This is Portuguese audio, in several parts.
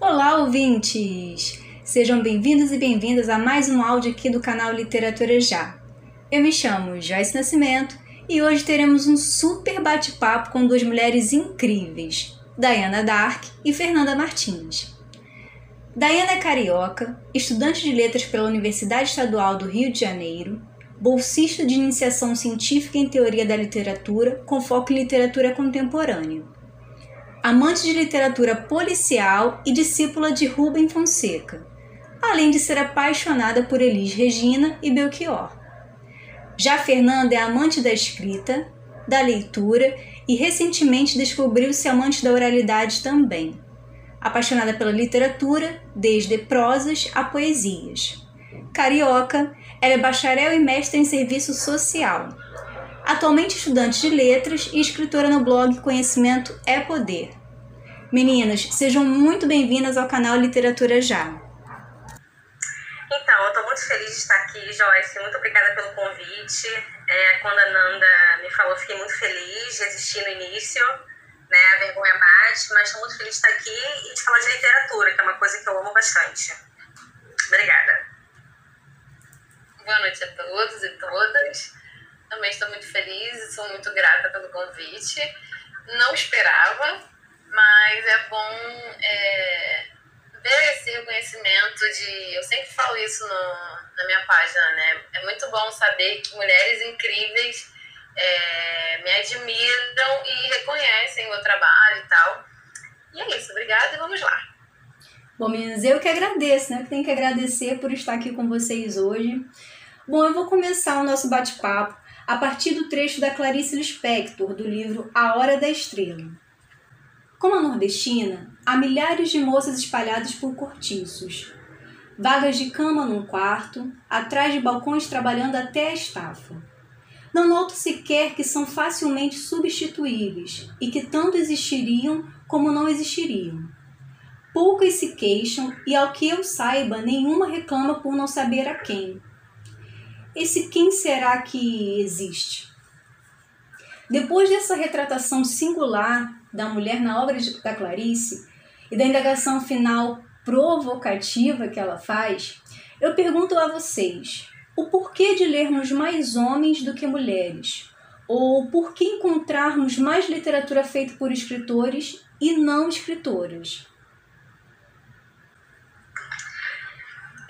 Olá, ouvintes! Sejam bem-vindos e bem-vindas a mais um áudio aqui do canal Literatura Já. Eu me chamo Joyce Nascimento e hoje teremos um super bate-papo com duas mulheres incríveis, Diana Dark e Fernanda Martins. Diana é carioca, estudante de letras pela Universidade Estadual do Rio de Janeiro, bolsista de iniciação científica em teoria da literatura com foco em literatura contemporânea. Amante de literatura policial e discípula de Rubem Fonseca, além de ser apaixonada por Elis Regina e Belchior. Já Fernanda é amante da escrita, da leitura e recentemente descobriu-se amante da oralidade também. Apaixonada pela literatura, desde prosas a poesias. Carioca, ela é bacharel e mestre em serviço social. Atualmente estudante de letras e escritora no blog Conhecimento é Poder. Meninas, sejam muito bem-vindas ao canal Literatura Já. Então, eu estou muito feliz de estar aqui, Joyce. Muito obrigada pelo convite. É, quando a Nanda me falou, fiquei muito feliz, resisti no início, né? A vergonha bate, mas estou muito feliz de estar aqui e de falar de literatura, que é uma coisa que eu amo bastante. Obrigada. Boa noite a todos e todas. Também estou muito feliz sou muito grata pelo convite. Não esperava, mas é bom é, ver esse reconhecimento de. Eu sempre falo isso no, na minha página, né? É muito bom saber que mulheres incríveis é, me admiram e reconhecem o meu trabalho e tal. E é isso, obrigada e vamos lá. Bom, meninas, eu que agradeço, né? Tenho que agradecer por estar aqui com vocês hoje. Bom, eu vou começar o nosso bate-papo a partir do trecho da Clarice Lispector, do livro A Hora da Estrela. Como a nordestina, há milhares de moças espalhadas por cortiços, vagas de cama num quarto, atrás de balcões trabalhando até a estafa. Não noto sequer que são facilmente substituíveis e que tanto existiriam como não existiriam. Poucas se queixam e, ao que eu saiba, nenhuma reclama por não saber a quem esse quem será que existe? Depois dessa retratação singular da mulher na obra da Clarice e da indagação final provocativa que ela faz, eu pergunto a vocês: o porquê de lermos mais homens do que mulheres? Ou por que encontrarmos mais literatura feita por escritores e não escritoras?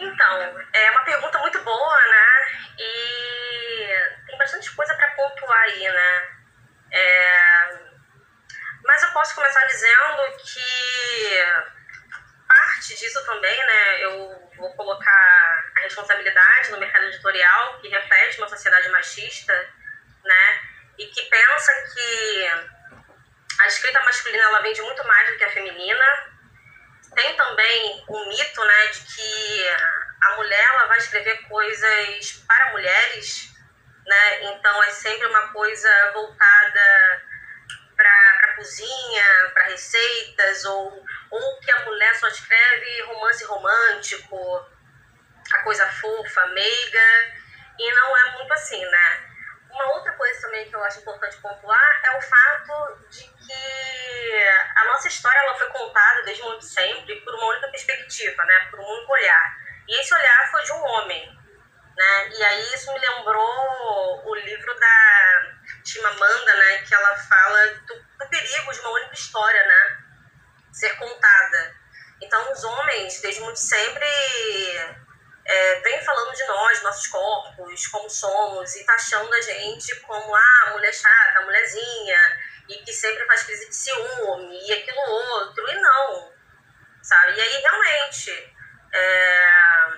Então, é uma pergunta muito boa, né? E tem bastante coisa para pontuar aí, né? É... Mas eu posso começar dizendo que parte disso também, né? Eu vou colocar a responsabilidade no mercado editorial, que reflete uma sociedade machista, né? E que pensa que a escrita masculina ela vende muito mais do que a feminina. Tem também o mito, né, de que a mulher ela vai escrever coisas para mulheres, né? Então é sempre uma coisa voltada para cozinha, para receitas, ou, ou que a mulher só escreve romance romântico, a coisa fofa, meiga, e não é muito assim, né? Uma outra coisa também que eu acho importante pontuar é o fato de que a nossa história ela foi contada desde muito sempre por uma única perspectiva, né? Por um único olhar. E esse olhar foi de um homem. Né? E aí isso me lembrou o livro da Chimamanda, né? que ela fala do, do perigo de uma única história né? ser contada. Então os homens, desde muito sempre, é, vêm falando de nós, nossos corpos, como somos, e taxando a gente como ah, mulher chata, mulherzinha, e que sempre faz crise de ciúme, e aquilo outro, e não, sabe? E aí realmente é,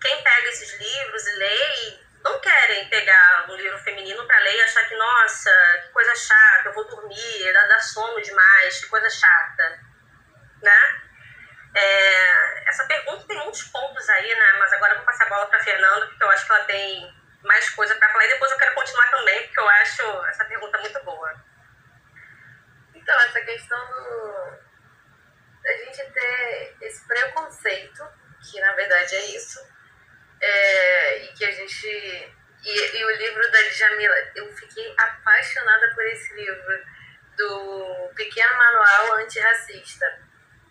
quem pega esses livros e lê não querem pegar um livro feminino para ler e achar que, nossa, que coisa chata, eu vou dormir, dá, dá sono demais, que coisa chata, né? É, essa pergunta tem muitos pontos aí, né? Mas agora eu vou passar a bola para Fernanda, porque eu acho que ela tem mais coisa para falar e depois eu quero continuar também, porque eu acho essa pergunta muito boa. Então, essa questão do, gente ter esse preconceito, que na verdade é isso, é, e que a gente. E, e, o livro da Djamila, eu fiquei apaixonada por esse livro, do Pequeno Manual Antirracista.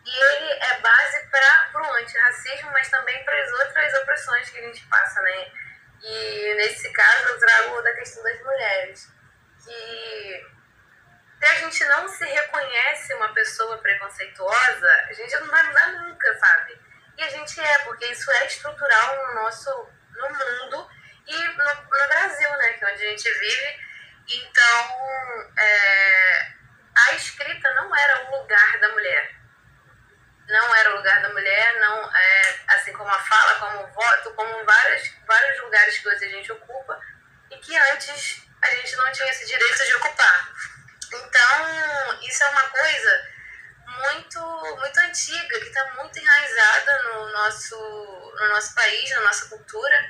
e ele é base para o antirracismo, mas também para as outras opressões que a gente passa, né? E nesse caso eu trago da questão das mulheres, que se a gente não se reconhece uma pessoa preconceituosa, a gente não vai mudar nunca, sabe? E a gente é, porque isso é estrutural no nosso no mundo e no, no Brasil, né? Que é onde a gente vive. Então, é, a escrita não era o lugar da mulher. Não era o lugar da mulher, não é, assim como a fala, como o voto, como vários, vários lugares que hoje a gente ocupa e que antes a gente não tinha esse direito de ocupar. Então, isso é uma coisa muito, muito antiga, que está muito enraizada no nosso, no nosso país, na nossa cultura.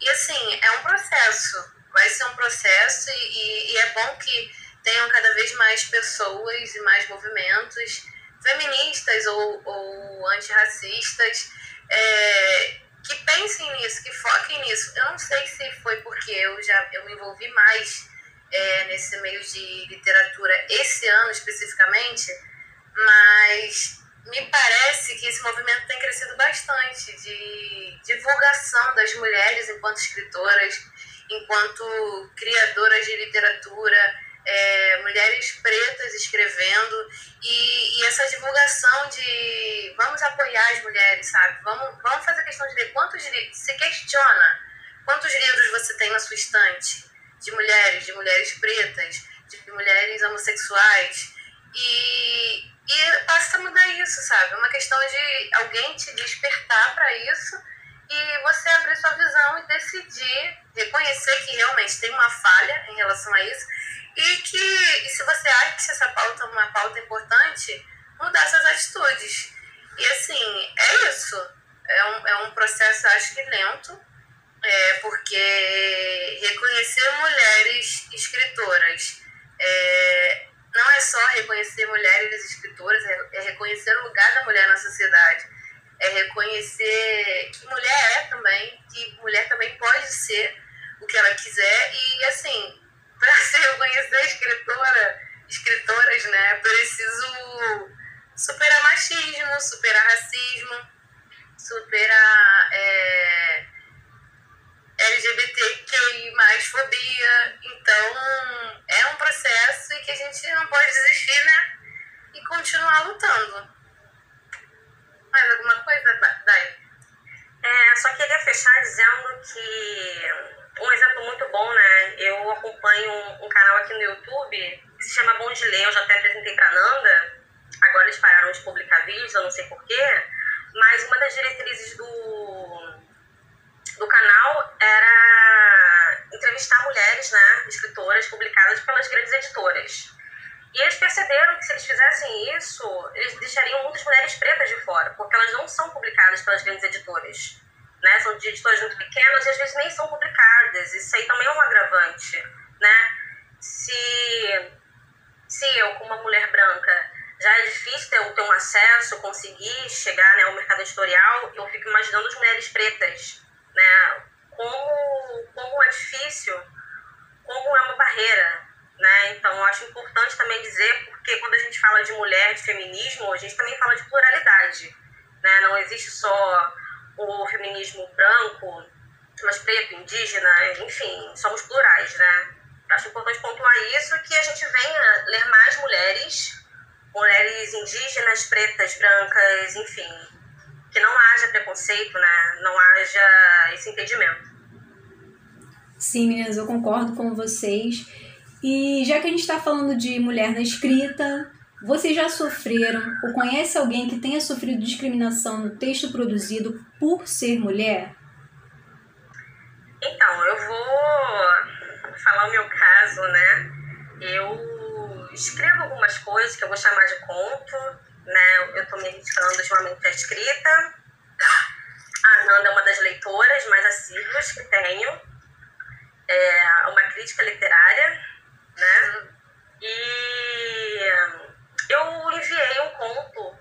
E assim, é um processo, vai ser um processo e, e é bom que tenham cada vez mais pessoas e mais movimentos feministas ou, ou antirracistas é, que pensem nisso, que foquem nisso. Eu não sei se foi porque eu já eu me envolvi mais é, nesse meio de literatura esse ano especificamente, mas me parece que esse movimento tem crescido bastante de divulgação das mulheres enquanto escritoras, enquanto criadoras de literatura, é, mulheres pretas escrevendo e, e, essa divulgação de vamos apoiar as mulheres, sabe? Vamos, vamos fazer questão de ler quantos livros, se questiona quantos livros você tem na sua estante de mulheres, de mulheres pretas, de mulheres homossexuais e e basta mudar isso, sabe? É uma questão de alguém te despertar para isso e você abrir sua visão e decidir, reconhecer que realmente tem uma falha em relação a isso e que e se você acha essa pauta é uma pauta importante, mudar suas atitudes. E assim, é isso. É um, é um processo, acho que lento, é, porque reconhecer mulheres escritoras é, não é só reconhecer mulheres escritoras, é, é reconhecer o lugar da mulher na sociedade, é reconhecer que mulher é também, que mulher também pode ser o que ela quiser. E assim, para se reconhecer escritora, escritoras, né, preciso superar machismo, superar racismo, superar é, LGBTQI mais fobia. Então, é um processo e que a gente não pode desistir, né? E continuar lutando. Mais alguma coisa, Dai? É, só queria fechar dizendo que um exemplo muito bom, né? Eu acompanho um, um canal aqui no YouTube que se chama Bom de Ler, eu já até apresentei pra Nanda. Agora eles pararam de publicar vídeos, eu não sei porquê. Mas uma das diretrizes do, do canal era entrevistar mulheres, né, escritoras publicadas pelas grandes editoras. E eles perceberam que se eles fizessem isso, eles deixariam muitas mulheres pretas de fora, porque elas não são publicadas pelas grandes editoras. Né? São de editoras muito pequenas e às vezes nem são publicadas. Isso aí também é um agravante. Né? Se, se eu, como uma mulher branca, já é difícil ter, ter um acesso, conseguir chegar né, ao mercado editorial, eu fico imaginando as mulheres pretas né? Como, como é difícil, como é uma barreira, né? Então, eu acho importante também dizer, porque quando a gente fala de mulher, de feminismo, a gente também fala de pluralidade, né? Não existe só o feminismo branco, mas preto, indígena, enfim, somos plurais, né? Acho importante pontuar isso, que a gente venha ler mais mulheres, mulheres indígenas, pretas, brancas, enfim, que não haja preconceito, né? Não haja esse impedimento. Sim, meninas, eu concordo com vocês. E já que a gente está falando de mulher na escrita, vocês já sofreram ou conhece alguém que tenha sofrido discriminação no texto produzido por ser mulher? Então, eu vou falar o meu caso, né? Eu escrevo algumas coisas que eu vou chamar de conto, né? Eu estou me dedicando ultimamente à escrita. A Nanda é uma das leitoras mais assíduas que tenho. É uma crítica literária, né? E eu enviei um conto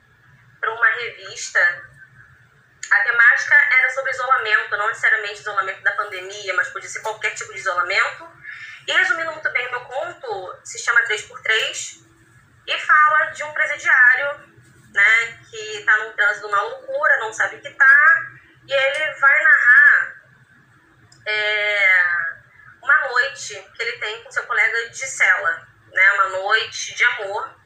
para uma revista. A temática era sobre isolamento, não necessariamente isolamento da pandemia, mas podia ser qualquer tipo de isolamento. E resumindo muito bem, meu conto se chama 3x3 e fala de um presidiário né, que tá num trânsito, uma loucura, não sabe o que tá, e ele vai narrar é, uma noite que ele tem com seu colega de cela, né? Uma noite de amor.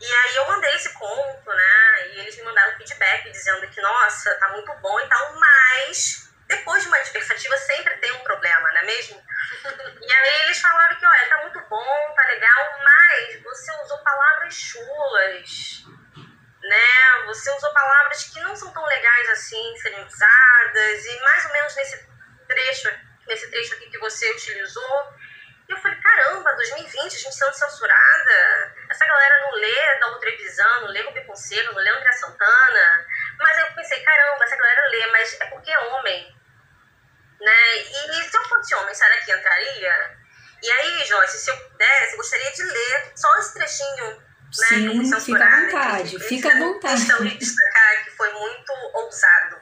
E aí eu mandei esse conto, né? E eles me mandaram feedback dizendo que, nossa, tá muito bom e tal, mas depois de uma expectativa sempre tem um problema, não é mesmo? e aí eles falaram que, olha, tá muito bom, tá legal, mas você usou palavras chulas, né? Você usou palavras que não são tão legais assim serem usadas, e mais ou menos nesse trecho, nesse trecho aqui que você utilizou. E eu falei, caramba, 2020, a gente sendo censurada, essa galera não lê da Trevisan, não lê Rubi Fonseca, não lê André Santana. Mas eu pensei, caramba, essa galera lê, mas é porque é homem. Né? E, e se eu fosse homem, será que entraria? E aí, Joyce, se eu pudesse, eu gostaria de ler só esse trechinho né, Sim, fica à vontade, fica à vontade. questão de destacar que foi muito ousado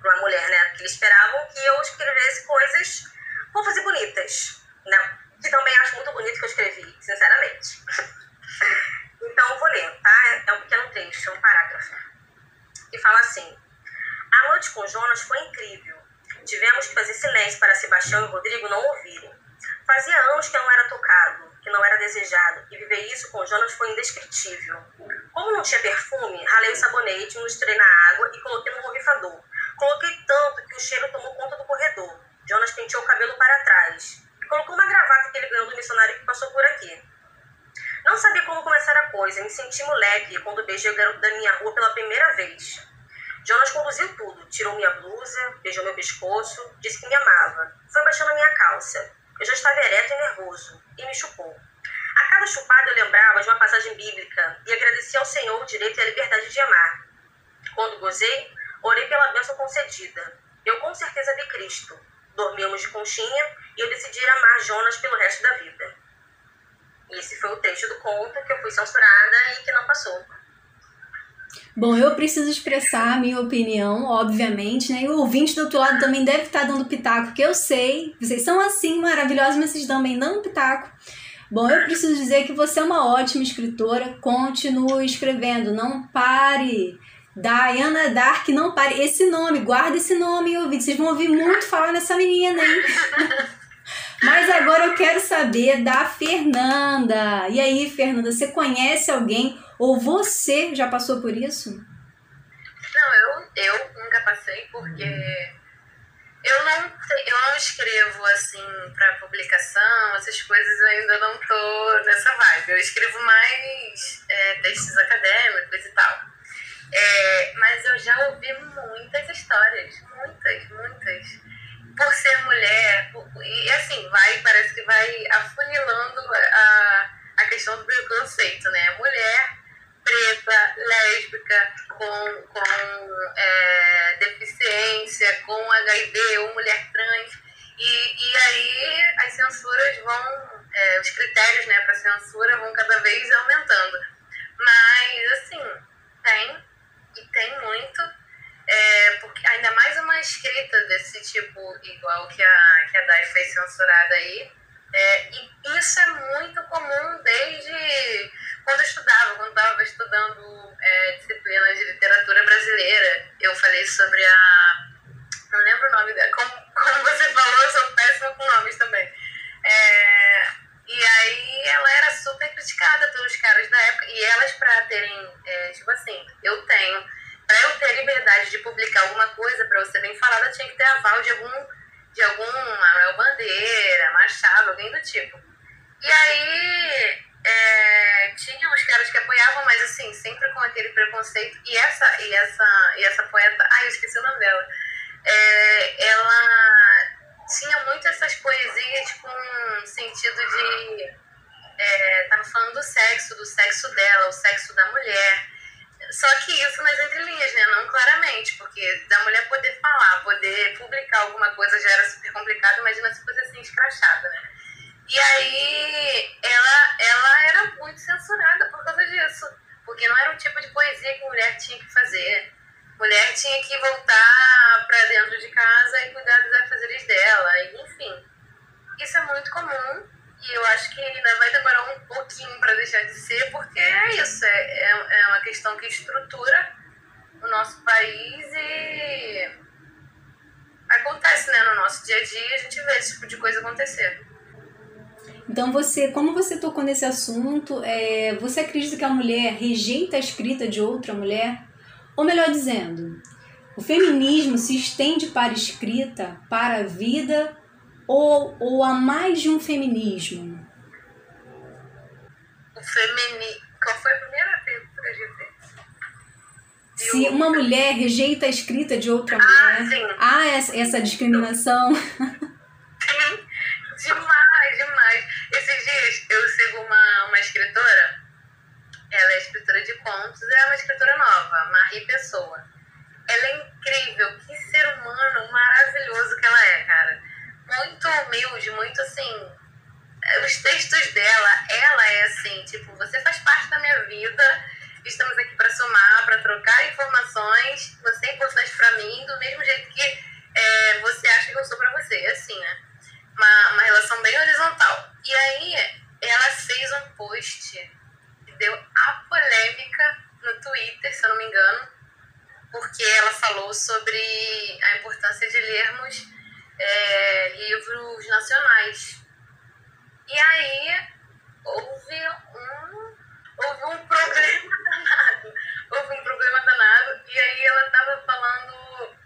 para uma mulher, né? Porque eles esperavam que eu escrevesse coisas fofas e bonitas, né? Que também acho muito bonito que eu escrevi, sinceramente. então, vou ler, tá? É um pequeno trecho, é um parágrafo. Que fala assim: A noite com Jonas foi incrível. Tivemos que fazer silêncio para Sebastião e Rodrigo não ouvirem. Fazia anos que não era tocado, que não era desejado, e viver isso com Jonas foi indescritível. Como não tinha perfume, ralei o sabonete, misturei na água e coloquei no borrifador. Coloquei tanto que o cheiro tomou conta do corredor. Jonas penteou o cabelo para trás. Colocou uma gravata que ele ganhou do missionário que passou por aqui. Não sabia como começar a coisa, me senti moleque quando beijei o garoto da minha rua pela primeira vez. Jonas conduziu tudo, tirou minha blusa, beijou meu pescoço, disse que me amava. Foi baixando a minha calça. Eu já estava ereto e nervoso, e me chupou. A cada chupada eu lembrava de uma passagem bíblica e agradecia ao Senhor o direito e a liberdade de amar. Quando gozei, orei pela bênção concedida. Eu com certeza vi Cristo. Dormimos de conchinha e eu decidi amar Jonas pelo resto da vida. Esse foi o trecho do conto que eu fui censurada e que não passou. Bom, eu preciso expressar a minha opinião, obviamente, né? E o ouvinte do outro lado também deve estar dando pitaco, que eu sei, vocês são assim maravilhosos, mas vocês também dando pitaco. Bom, eu preciso dizer que você é uma ótima escritora, continue escrevendo, não pare. Diana Dark, não pare. Esse nome, guarda esse nome, ouvinte. Vocês vão ouvir muito falar nessa menina, hein? Mas agora eu quero saber da Fernanda. E aí, Fernanda, você conhece alguém ou você já passou por isso? Não, eu, eu nunca passei porque eu não, eu não escrevo assim para publicação, essas coisas eu ainda não tô nessa vibe. Eu escrevo mais é, textos acadêmicos e tal. É, mas eu já ouvi muitas histórias, muitas, muitas. Por ser mulher, por, e assim, vai, parece que vai afunilando a, a questão do preconceito, né? Mulher preta, lésbica, com, com é, deficiência, com HIV ou mulher trans. E, e aí as censuras vão, é, os critérios né, para censura vão cada vez aumentando. Mas, assim, tem, e tem muito, é, porque ainda mais uma escrita desse tipo, igual que a, que a Dai fez censurada aí. É, e isso é muito comum desde quando eu estudava, quando estava estudando é, disciplinas de literatura brasileira, eu falei sobre a. Não lembro o nome dela. Como, como você falou, eu sou péssima com nomes também. É, e aí ela era super criticada pelos caras da época. E elas, para terem, é, tipo assim, eu tenho. Para eu ter liberdade de publicar alguma coisa, para eu ser bem falada, tinha que ter aval de algum, de algum Manuel Bandeira, Machado, alguém do tipo. E aí é, tinha os caras que apoiavam, mas assim, sempre com aquele preconceito. E essa, e essa, e essa poeta, ai, eu esqueci o nome dela. É, ela tinha muito essas poesias com sentido de. É, tava falando do sexo, do sexo dela, o sexo da mulher. Só que isso nas entrelinhas, né? Não claramente, porque da mulher poder falar, poder publicar alguma coisa já era super complicado, imagina se fosse assim escrachada, né? E aí ela, ela era muito censurada por causa disso. Porque não era o tipo de poesia que mulher tinha que fazer. Mulher tinha que voltar para dentro de casa e cuidar dos afazeres dela. Enfim, isso é muito comum e eu acho que ainda vai demorar um pouquinho para deixar de ser, porque é isso, é, é, é uma questão que estrutura nosso país e acontece, né? No nosso dia a dia a gente vê esse tipo de coisa acontecer. Então você, como você tocou nesse assunto, é, você acredita que a mulher rejeita a escrita de outra mulher? Ou melhor dizendo, o feminismo se estende para a escrita, para a vida, ou, ou há mais de um feminismo? O femini... Qual foi a primeira pergunta que a gente se uma mulher rejeita a escrita de outra ah, mulher, sim. há essa, essa discriminação? Sim, demais, demais. Esses dias eu sigo uma, uma escritora, ela é escritora de contos, é uma escritora nova, Marie Pessoa. Ela é incrível, que ser humano maravilhoso que ela é, cara. Muito humilde, muito assim. Os textos dela, ela é assim, tipo, você faz parte da minha vida Estamos aqui para somar, para trocar informações. Você é importante para mim, do mesmo jeito que é, você acha que eu sou para você. Assim, né? Uma, uma relação bem horizontal. E aí, ela fez um post que deu a polêmica no Twitter, se eu não me engano, porque ela falou sobre a importância de lermos é, livros nacionais. E aí houve um, houve um problema danado. Houve um problema danado. E aí ela estava falando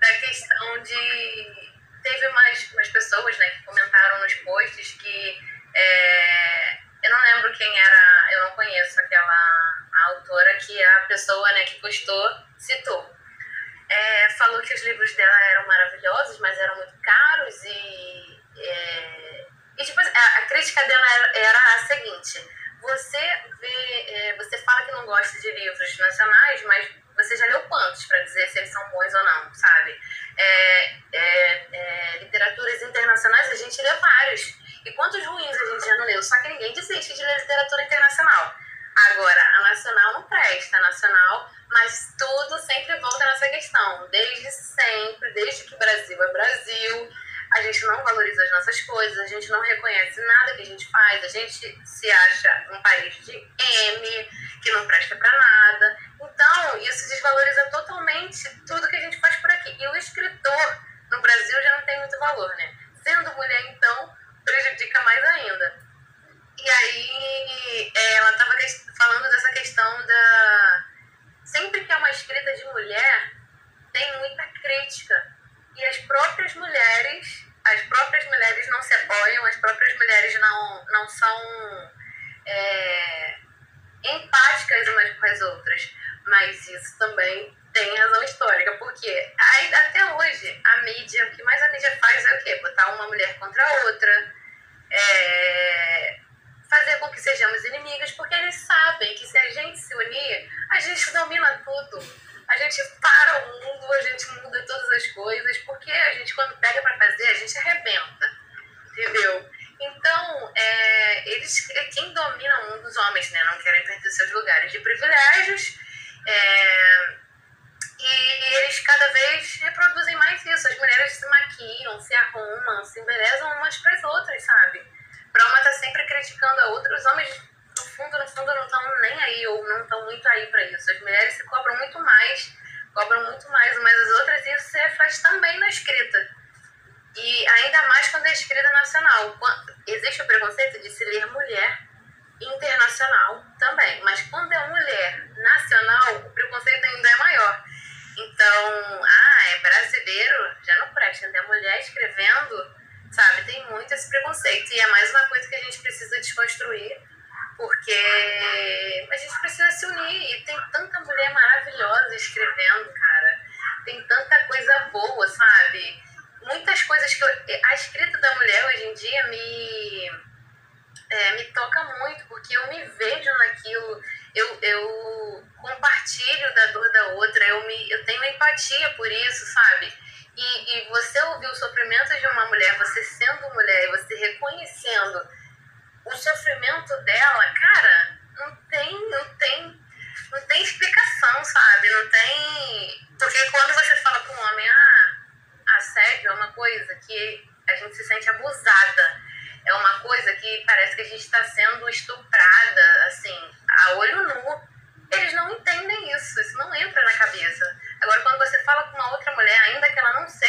da questão de. Teve mais, mais pessoas né, que comentaram nos posts que. É, eu não lembro quem era, eu não conheço aquela autora que a pessoa né, que postou citou. É, falou que os livros dela eram maravilhosos, mas eram muito caros e. É, e tipo, a, a crítica dela era, era a seguinte: você vê, é, você fala que não gosta de livros nacionais, mas você já leu quantos para dizer se eles são bons ou não, sabe? É, é, é, literaturas internacionais a gente lê vários. E quantos ruins a gente já não leu? Só que ninguém desiste de ler literatura internacional. Agora, a nacional não presta, a nacional, mas tudo sempre volta nessa questão. Desde sempre, desde que o Brasil é Brasil, a gente não valoriza as nossas coisas, a gente não reconhece nada que a gente faz, a gente se acha um país de M, que não presta para nada. Então, isso desvaloriza totalmente tudo que a gente faz por aqui. E o escritor no Brasil já não tem muito valor, né? Sendo mulher, então, prejudica mais ainda. E aí, é, ela estava falando dessa questão da. Sempre que é uma escrita de mulher, tem muita crítica e as próprias mulheres, as próprias mulheres não se apoiam, as próprias mulheres não, não são é, empáticas umas com as outras. Mas isso também tem razão histórica, porque até hoje a mídia, o que mais a mídia faz é o quê? Botar uma mulher contra a outra, é, fazer com que sejamos inimigas, porque eles sabem que se a gente se unir, a gente domina tudo a gente para o mundo, a gente muda todas as coisas, porque a gente, quando pega para fazer, a gente arrebenta, entendeu? Então, é, eles, quem domina o mundo, os homens, né, não querem perder seus lugares de privilégios, é, e eles cada vez reproduzem mais isso. As mulheres se maquiam, se arrumam, se embelezam umas para as outras, sabe? Para uma estar tá sempre criticando a outra. Os homens no fundo, no fundo, não estão nem aí ou não estão muito aí para isso. As mulheres se cobram muito mais, cobram muito mais umas das outras e isso se reflete também na escrita. E ainda mais quando é escrita nacional. Existe o preconceito de se ler mulher internacional também, mas quando é mulher nacional, o preconceito ainda é maior. Então, ah, é brasileiro, já não presta, é mulher escrevendo, sabe? Tem muito esse preconceito. E é mais uma coisa que a gente precisa desconstruir porque a gente precisa se unir e tem tanta mulher maravilhosa escrevendo, cara. Tem tanta coisa boa, sabe? Muitas coisas que eu, a escrita da mulher hoje em dia me é, me toca muito, porque eu me vejo naquilo, eu, eu compartilho da dor da outra, eu, me, eu tenho empatia por isso, sabe? E, e você ouvir o sofrimento de uma mulher, você sendo mulher, você reconhecendo o sofrimento dela, cara, não tem, não tem, não tem explicação, sabe? Não tem. Porque quando você fala com um homem, ah, assédio é uma coisa que a gente se sente abusada. É uma coisa que parece que a gente está sendo estuprada, assim, a olho nu. Eles não entendem isso, isso não entra na cabeça. Agora, quando você fala com uma outra mulher, ainda que ela não seja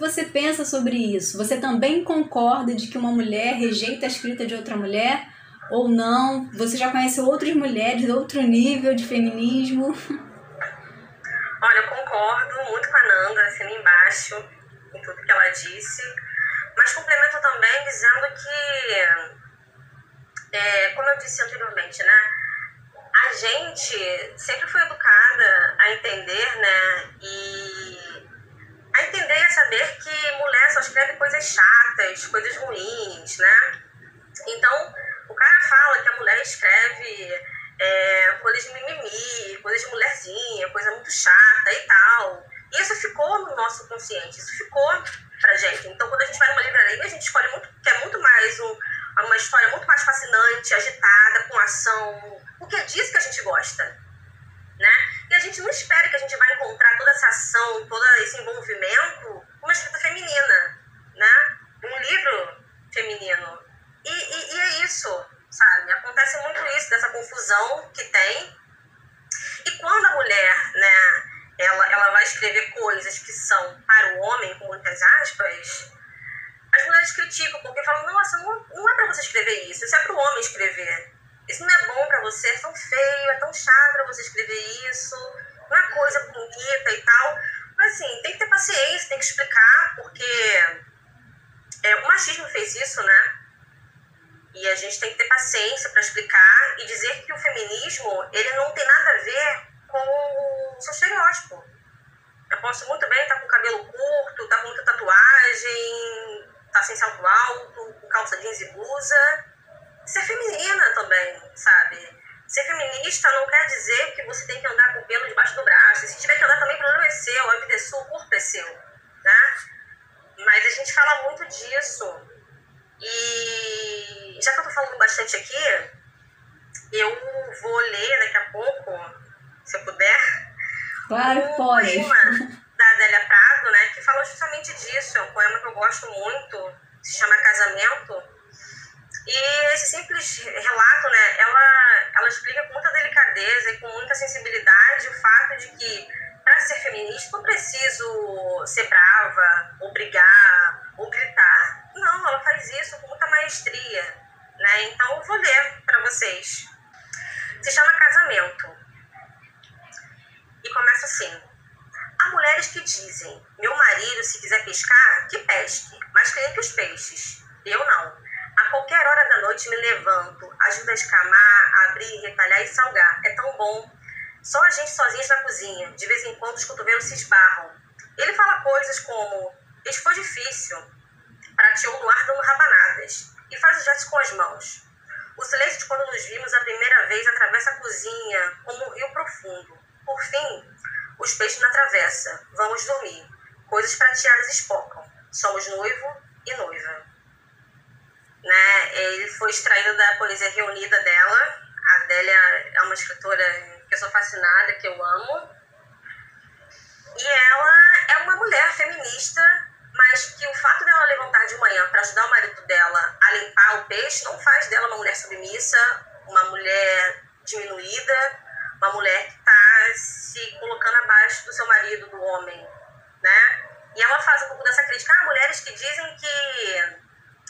você pensa sobre isso? Você também concorda de que uma mulher rejeita a escrita de outra mulher ou não? Você já conhece outras mulheres outro nível de feminismo? Olha, eu concordo muito com a Nanda, assim, embaixo, em tudo que ela disse, mas complemento também dizendo que, é, como eu disse anteriormente, né, a gente sempre foi educada a entender, né, e a entender e a saber que mulher só escreve coisas chatas, né? Então, o cara fala que a mulher escreve é, coisas de mimimi, coisas de mulherzinha, coisa muito chata e tal. E isso ficou no nosso consciente, isso ficou pra gente. Então, quando a gente vai numa livraria, a gente escolhe muito, quer muito mais um, uma história muito mais fascinante, agitada, com ação, porque é disso que a gente gosta né? E a gente não espera que a gente vai encontrar toda essa ação, todo esse envolvimento uma escrita feminina, né? Um livro feminino. E, e, e, é isso, sabe? Acontece muito isso, dessa confusão que tem. E quando a mulher, né, ela, ela vai escrever coisas que são para o homem, com muitas aspas, as mulheres criticam, porque falam, nossa, não, não é para você escrever isso, isso é para o homem escrever. Isso não é bom para você, é tão feio, é tão chato para você escrever isso, não é coisa bonita e tal. Mas assim, tem que ter paciência, tem que explicar, porque é, o machismo fez isso, né? E a gente tem que ter paciência para explicar e dizer que o feminismo ele não tem nada a ver com o seu estereótipo. Eu posso muito bem estar tá com cabelo curto, estar tá com muita tatuagem, estar tá sem salto alto, com calça jeans e blusa ser feminina também, sabe? Ser feminista não quer dizer que você tem que andar com o pelo debaixo do braço. Se tiver que andar também, o problema é seu, a vida é sua, o corpo é seu? Mas a gente fala muito disso. E já que eu tô falando bastante aqui, eu vou ler daqui a pouco, se eu puder, claro, um pode. poema da Adélia Prado, né, que fala justamente disso. É um poema que eu gosto muito, se chama Casamento e esse simples relato, né, ela, ela explica com muita delicadeza e com muita sensibilidade o fato de que para ser feminista não preciso ser brava, ou brigar, ou gritar. Não, ela faz isso com muita maestria, né? Então eu vou ler para vocês. Se chama Casamento. E começa assim: Há mulheres que dizem: Meu marido, se quiser pescar, que pesque, mas que os peixes. Eu não. A qualquer hora da noite me levanto, ajudo a escamar, abrir, retalhar e salgar. É tão bom. Só a gente sozinhos na cozinha. De vez em quando os cotovelos se esbarram. Ele fala coisas como: Isso foi difícil. Prateou no ar dando rabanadas. E faz o gesto com as mãos. O silêncio de quando nos vimos a primeira vez atravessa a cozinha como um rio profundo. Por fim, os peixes na travessa. Vamos dormir. Coisas prateadas espocam. Somos noivo e noiva né? Ele foi extraído da poesia reunida dela. A Adélia é uma escritora que eu sou fascinada, que eu amo. E ela é uma mulher feminista, mas que o fato dela levantar de manhã para ajudar o marido dela a limpar o peixe não faz dela uma mulher submissa, uma mulher diminuída, uma mulher que está se colocando abaixo do seu marido, do homem, né? E ela faz um pouco dessa crítica. Ah, mulheres que dizem que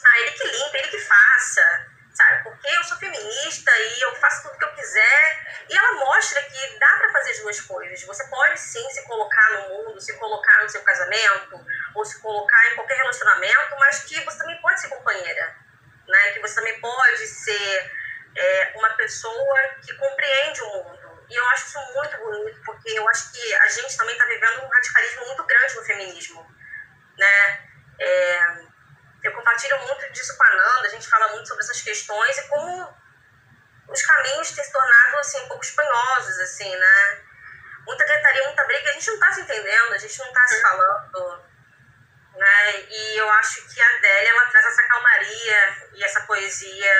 ah, ele que limpa, ele que faça, sabe? Porque eu sou feminista e eu faço tudo que eu quiser. E ela mostra que dá para fazer as duas coisas. Você pode sim se colocar no mundo, se colocar no seu casamento, ou se colocar em qualquer relacionamento, mas que você também pode ser companheira, né? Que você também pode ser é, uma pessoa que compreende o mundo. E eu acho isso muito bonito, porque eu acho que a gente também está vivendo um radicalismo muito grande no feminismo, né? É, eu compartilho muito disso com a Nanda, a gente fala muito sobre essas questões e como os caminhos têm se tornado assim, um pouco espanhosos, assim, né? Muita gritaria, muita briga, a gente não está se entendendo, a gente não está se falando. né? E eu acho que a Adélia ela traz essa calmaria e essa poesia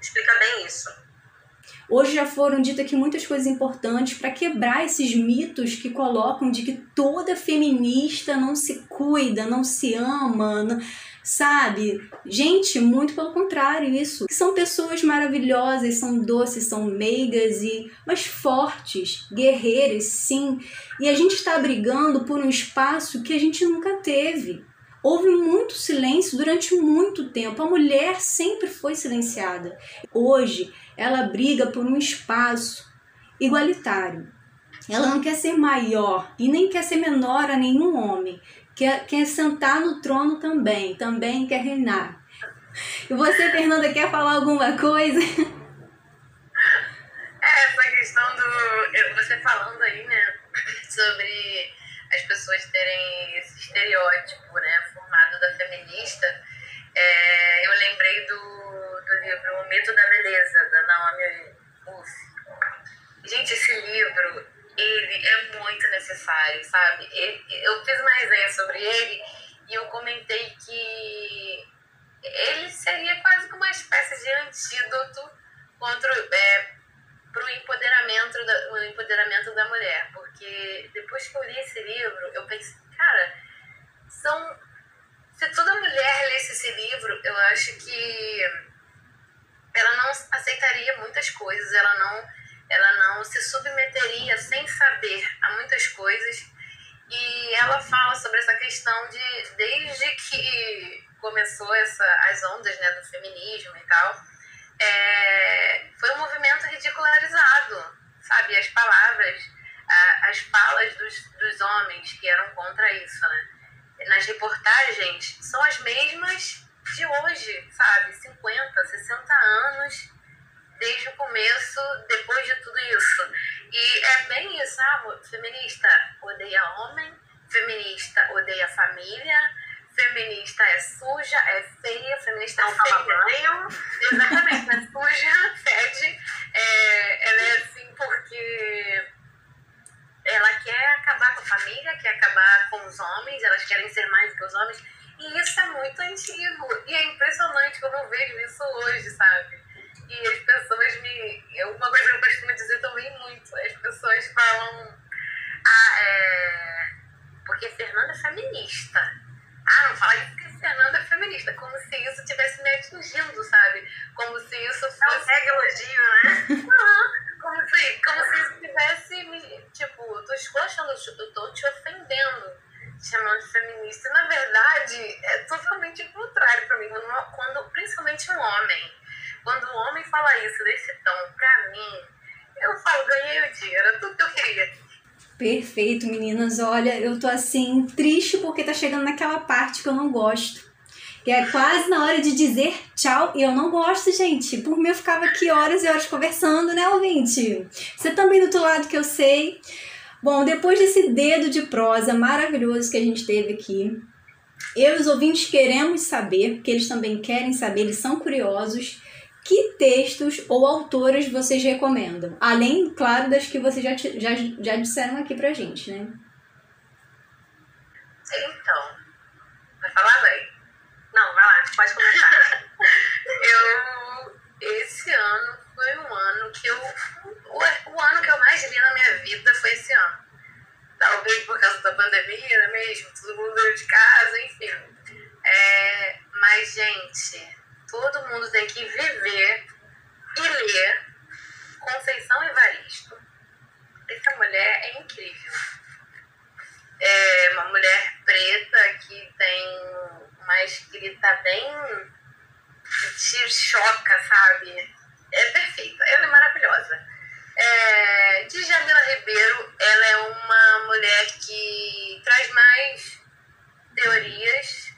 explica bem isso. Hoje já foram ditas aqui muitas coisas importantes para quebrar esses mitos que colocam de que toda feminista não se cuida, não se ama, não sabe? Gente, muito pelo contrário, isso. São pessoas maravilhosas, são doces, são meigas e mas fortes, guerreiras, sim. E a gente está brigando por um espaço que a gente nunca teve. Houve muito silêncio durante muito tempo. A mulher sempre foi silenciada. Hoje, ela briga por um espaço igualitário. Ela não quer ser maior e nem quer ser menor a nenhum homem quer, quer sentar no trono também, também quer reinar. E você, Fernanda, quer falar alguma coisa? É, essa questão do. Você falando aí, né, sobre as pessoas terem esse estereótipo, né, formado da feminista, é, eu lembrei do, do livro O Mito da Beleza, da Naomi Wolf. Gente, esse livro ele é muito necessário, sabe? Eu fiz uma resenha sobre ele e eu comentei que ele seria quase como uma espécie de antídoto contra é, para o empoderamento o empoderamento da mulher, porque depois que eu li esse livro, eu pensei, cara, são se toda mulher lesse esse livro, eu acho que ela não aceitaria muitas coisas, ela não ela não se submeteria sem saber a muitas coisas. E ela fala sobre essa questão de, desde que começou essa, as ondas né, do feminismo e tal, é, foi um movimento ridicularizado, sabe? As palavras, a, as falas dos, dos homens que eram contra isso, né? Nas reportagens são as mesmas de hoje, sabe? 50, 60 anos desde o começo, depois de tudo isso. E é bem isso, ah, feminista odeia homem, feminista odeia família, feminista é suja, é feia, feminista não é toma banho. Exatamente, é suja, fede. É, ela é assim porque ela quer acabar com a família, quer acabar com os homens, elas querem ser mais que os homens. E isso é muito antigo. E é impressionante como eu vejo isso hoje, sabe? As pessoas me. Uma coisa que eu costumo dizer também muito: as pessoas falam. Ah, é. Porque Fernanda é feminista. Ah, não fala isso porque Fernanda é feminista. Como se isso estivesse me atingindo, sabe? Como se isso fosse. É um mega elogio, né? uhum. como, se, como se isso tivesse me. Tipo, eu tô esculachando, eu tô te ofendendo chamando de feminista. Na verdade, é totalmente o contrário para mim. Quando, principalmente um homem quando o homem fala isso desse tom pra mim, eu falo, ganhei o dia, era tudo que eu queria. Perfeito, meninas. Olha, eu tô assim, triste porque tá chegando naquela parte que eu não gosto. Que é quase na hora de dizer tchau. E eu não gosto, gente. Por mim, eu ficava aqui horas e horas conversando, né, ouvinte? Você também do outro lado que eu sei. Bom, depois desse dedo de prosa maravilhoso que a gente teve aqui, eu e os ouvintes queremos saber, porque eles também querem saber, eles são curiosos que textos ou autoras vocês recomendam? Além, claro, das que vocês já, já, já disseram aqui pra gente, né? Então, vai falar, bem? Não, vai lá, pode começar. eu, esse ano foi um ano que eu, o, o ano que eu mais li na minha vida foi esse ano. Talvez por causa da pandemia, né mesmo? Todo mundo de casa, enfim. É, mas, gente, todo mundo tem que viver e ler Conceição Evaristo. Essa mulher é incrível. É uma mulher preta que tem uma escrita bem. te choca, sabe? É perfeita, ela é maravilhosa. É, Djamila Ribeiro, ela é uma mulher que traz mais teorias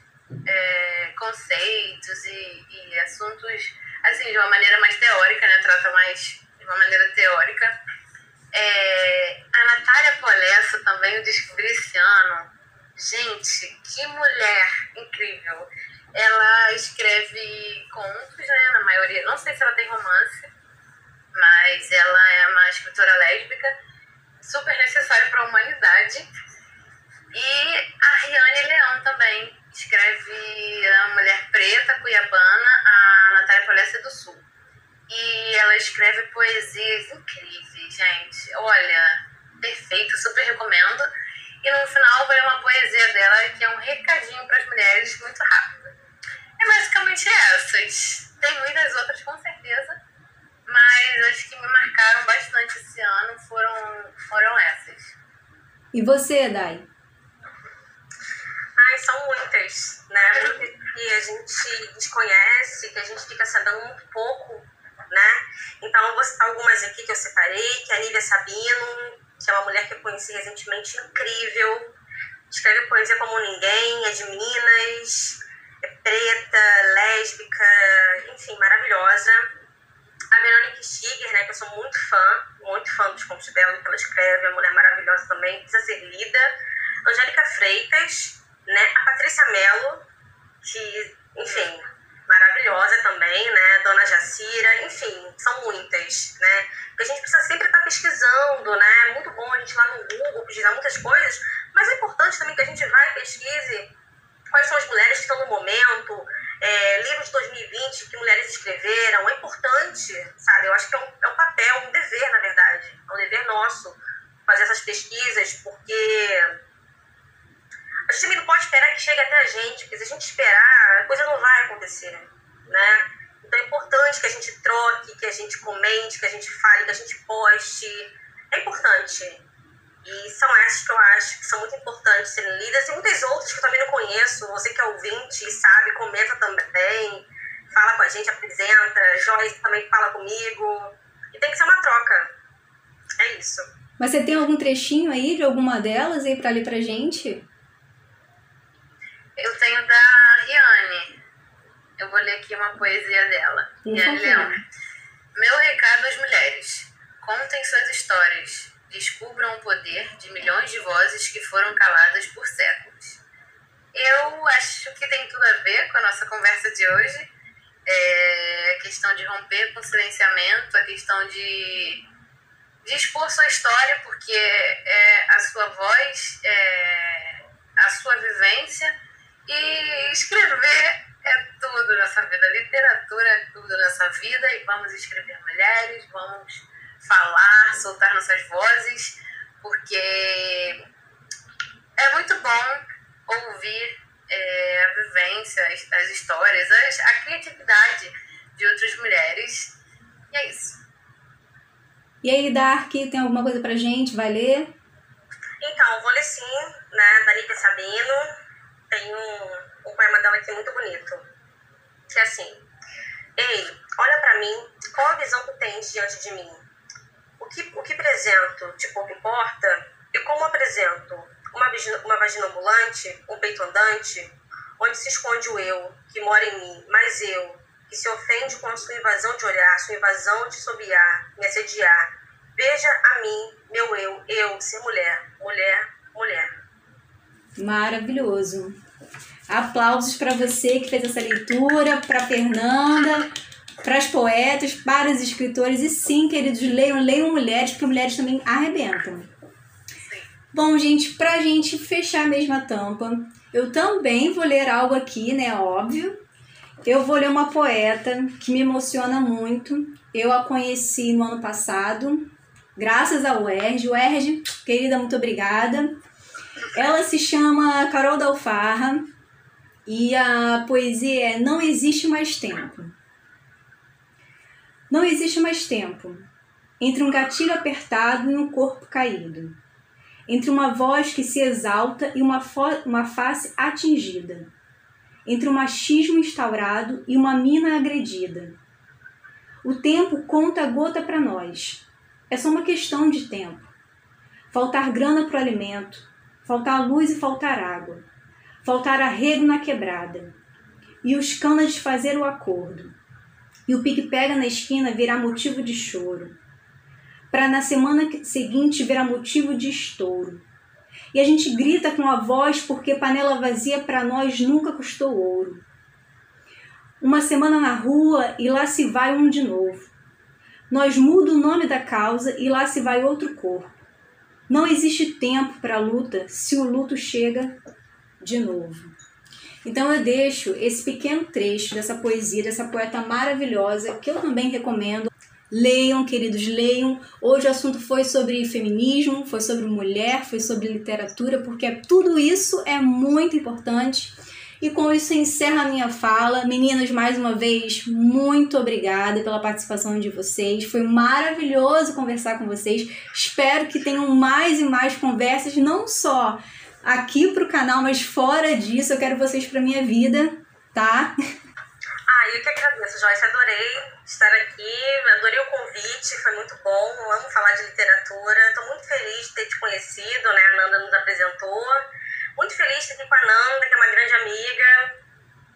é, conceitos e, e, assuntos, assim, de uma maneira mais teórica, né? Trata mais de uma maneira teórica. É, a Natália Polesso também eu descobri esse ano. Gente, que mulher incrível. Ela escreve contos, né? Na maioria, não sei se ela tem romance, mas ela é uma escritora lésbica, super necessária para a humanidade E a Riane Leão também escreve a Mulher Preta, Cuiabana, a Natália Polessa do Sul. E ela escreve poesias incríveis, gente. Olha, perfeito, super recomendo. E no final vai uma poesia dela que é um recadinho para as mulheres muito rápido. É basicamente essas. Tem muitas outras com certeza, mas as que me marcaram bastante esse ano foram, foram essas. E você, Dai? Né? Que a gente desconhece, que a gente fica sabendo muito pouco, né? Então, eu vou citar algumas aqui que eu separei, que é a Nívia Sabino, que é uma mulher que eu conheci recentemente, incrível, escreve poesia como ninguém, é de Minas, é preta, lésbica, enfim, maravilhosa. A Verônica Stiger, né, que eu sou muito fã, muito fã dos contos dela, que ela escreve, é uma mulher maravilhosa também, precisa ser lida. Angélica Freitas, né, a Patrícia Mello, que, enfim, maravilhosa também, né, Dona Jacira, enfim, são muitas, né, porque a gente precisa sempre estar pesquisando, né, é muito bom a gente ir lá no Google pesquisar muitas coisas, mas é importante também que a gente vá e pesquise quais são as mulheres que estão no momento, é, livros de 2020 que mulheres escreveram, é importante, sabe? Eu acho que é um, é um papel, um dever, na verdade, é um dever nosso fazer essas pesquisas, porque a gente também não pode esperar que chegue até a gente, porque se a gente esperar, a coisa não vai acontecer, né? Então é importante que a gente troque, que a gente comente, que a gente fale, que a gente poste. É importante. E são essas que eu acho que são muito importantes serem lidas. E muitas outras que eu também não conheço. Você que é ouvinte sabe, comenta também. Fala com a gente, apresenta. Joyce também fala comigo. E tem que ser uma troca. É isso. Mas você tem algum trechinho aí de alguma delas aí pra ler pra gente? Eu tenho da Riane. Eu vou ler aqui uma poesia dela. Riane Leão. Meu recado às mulheres. Contem suas histórias descubram o poder de milhões de vozes que foram caladas por séculos. Eu acho que tem tudo a ver com a nossa conversa de hoje. É a questão de romper com o silenciamento, a questão de, de expor sua história, porque é a sua voz, é a sua vivência. E escrever é tudo nessa vida. Literatura é tudo nessa vida. E vamos escrever mulheres, vamos falar, soltar nossas vozes, porque é muito bom ouvir é, a vivência, as, as histórias, as, a criatividade de outras mulheres. E é isso. E aí, Dark, tem alguma coisa pra gente? Vai ler? Então, vou ler sim, né, da Lívia Sabino. Tem um, um poema dela aqui muito bonito. Que é assim: Ei, olha para mim, qual a visão que tens diante de mim? o que, o que apresento de pouco importa e como apresento uma uma vagina ambulante, um peito andante, onde se esconde o eu que mora em mim, mas eu, que se ofende com a sua invasão de olhar, sua invasão de sobiar, me assediar. Veja a mim, meu eu, eu, ser mulher, mulher, mulher. Maravilhoso. Aplausos para você que fez essa leitura, para Fernanda para as poetas, para os escritores. E sim, queridos, leiam, leiam mulheres, porque mulheres também arrebentam. Bom, gente, pra gente fechar a mesma tampa, eu também vou ler algo aqui, né? Óbvio. Eu vou ler uma poeta que me emociona muito. Eu a conheci no ano passado, graças ao. O Erge, querida, muito obrigada. Ela se chama Carol Dalfarra e a poesia é Não Existe Mais Tempo. Não existe mais tempo entre um gatilho apertado e um corpo caído, entre uma voz que se exalta e uma, uma face atingida, entre um machismo instaurado e uma mina agredida. O tempo conta gota para nós. É só uma questão de tempo. Faltar grana para o alimento, faltar luz e faltar água, faltar arrego na quebrada, e os canas fazer o acordo e o pique-pega na esquina virá motivo de choro, para na semana seguinte virar motivo de estouro. E a gente grita com a voz porque panela vazia para nós nunca custou ouro. Uma semana na rua e lá se vai um de novo. Nós muda o nome da causa e lá se vai outro corpo. Não existe tempo para luta se o luto chega de novo. Então eu deixo esse pequeno trecho dessa poesia, dessa poeta maravilhosa, que eu também recomendo. Leiam, queridos, leiam. Hoje o assunto foi sobre feminismo, foi sobre mulher, foi sobre literatura, porque tudo isso é muito importante. E com isso encerra a minha fala. Meninas, mais uma vez, muito obrigada pela participação de vocês. Foi maravilhoso conversar com vocês. Espero que tenham mais e mais conversas, não só aqui pro canal, mas fora disso. Eu quero vocês pra minha vida, tá? Ah, eu que agradeço, Joyce. Adorei estar aqui, adorei o convite, foi muito bom. Eu amo falar de literatura. Estou muito feliz de ter te conhecido, né? A Nanda nos apresentou muito feliz de estar aqui com a Nanda, que é uma grande amiga,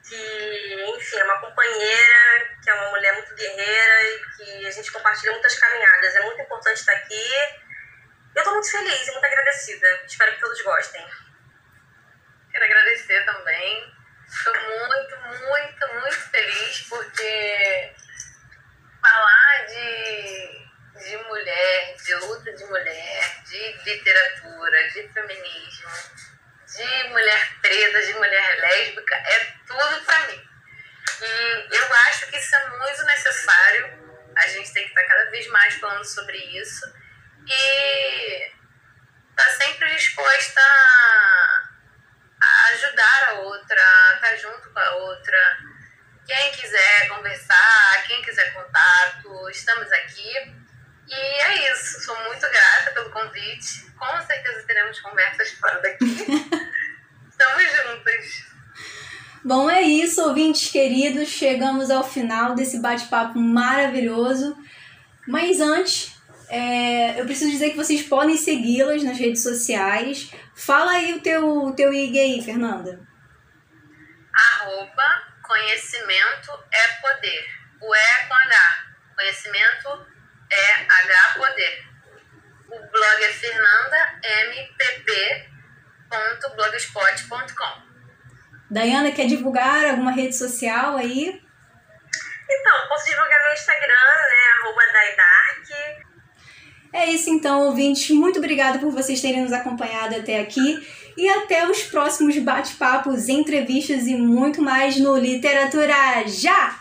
que, enfim, é uma companheira, que é uma mulher muito guerreira e que a gente compartilha muitas caminhadas. É muito importante estar aqui. Eu estou muito feliz e muito agradecida. Espero que todos gostem. Quero agradecer também. Estou muito, muito, muito feliz porque falar de, de mulher, de luta de mulher, de literatura, de feminismo, de mulher preta, de mulher lésbica, é tudo para mim. E eu acho que isso é muito necessário. A gente tem que estar cada vez mais falando sobre isso. E tá sempre disposta a a outra, estar junto com a outra. Quem quiser conversar, quem quiser contato, estamos aqui. E é isso. Sou muito grata pelo convite. Com certeza teremos conversas fora daqui. Estamos juntas. Bom, é isso, ouvintes queridos. Chegamos ao final desse bate-papo maravilhoso. Mas antes, é, eu preciso dizer que vocês podem segui-las nas redes sociais. Fala aí o teu, teu IG aí, Fernanda. Arroba conhecimento é poder. O E é com H. Conhecimento é H Poder. O blog é fernandampp.blogspot.com. Dayana, quer divulgar alguma rede social aí? Então, posso divulgar meu Instagram, né? Arroba Daidark. É isso então, ouvintes. Muito obrigada por vocês terem nos acompanhado até aqui. E até os próximos bate-papos, entrevistas e muito mais no Literatura Já!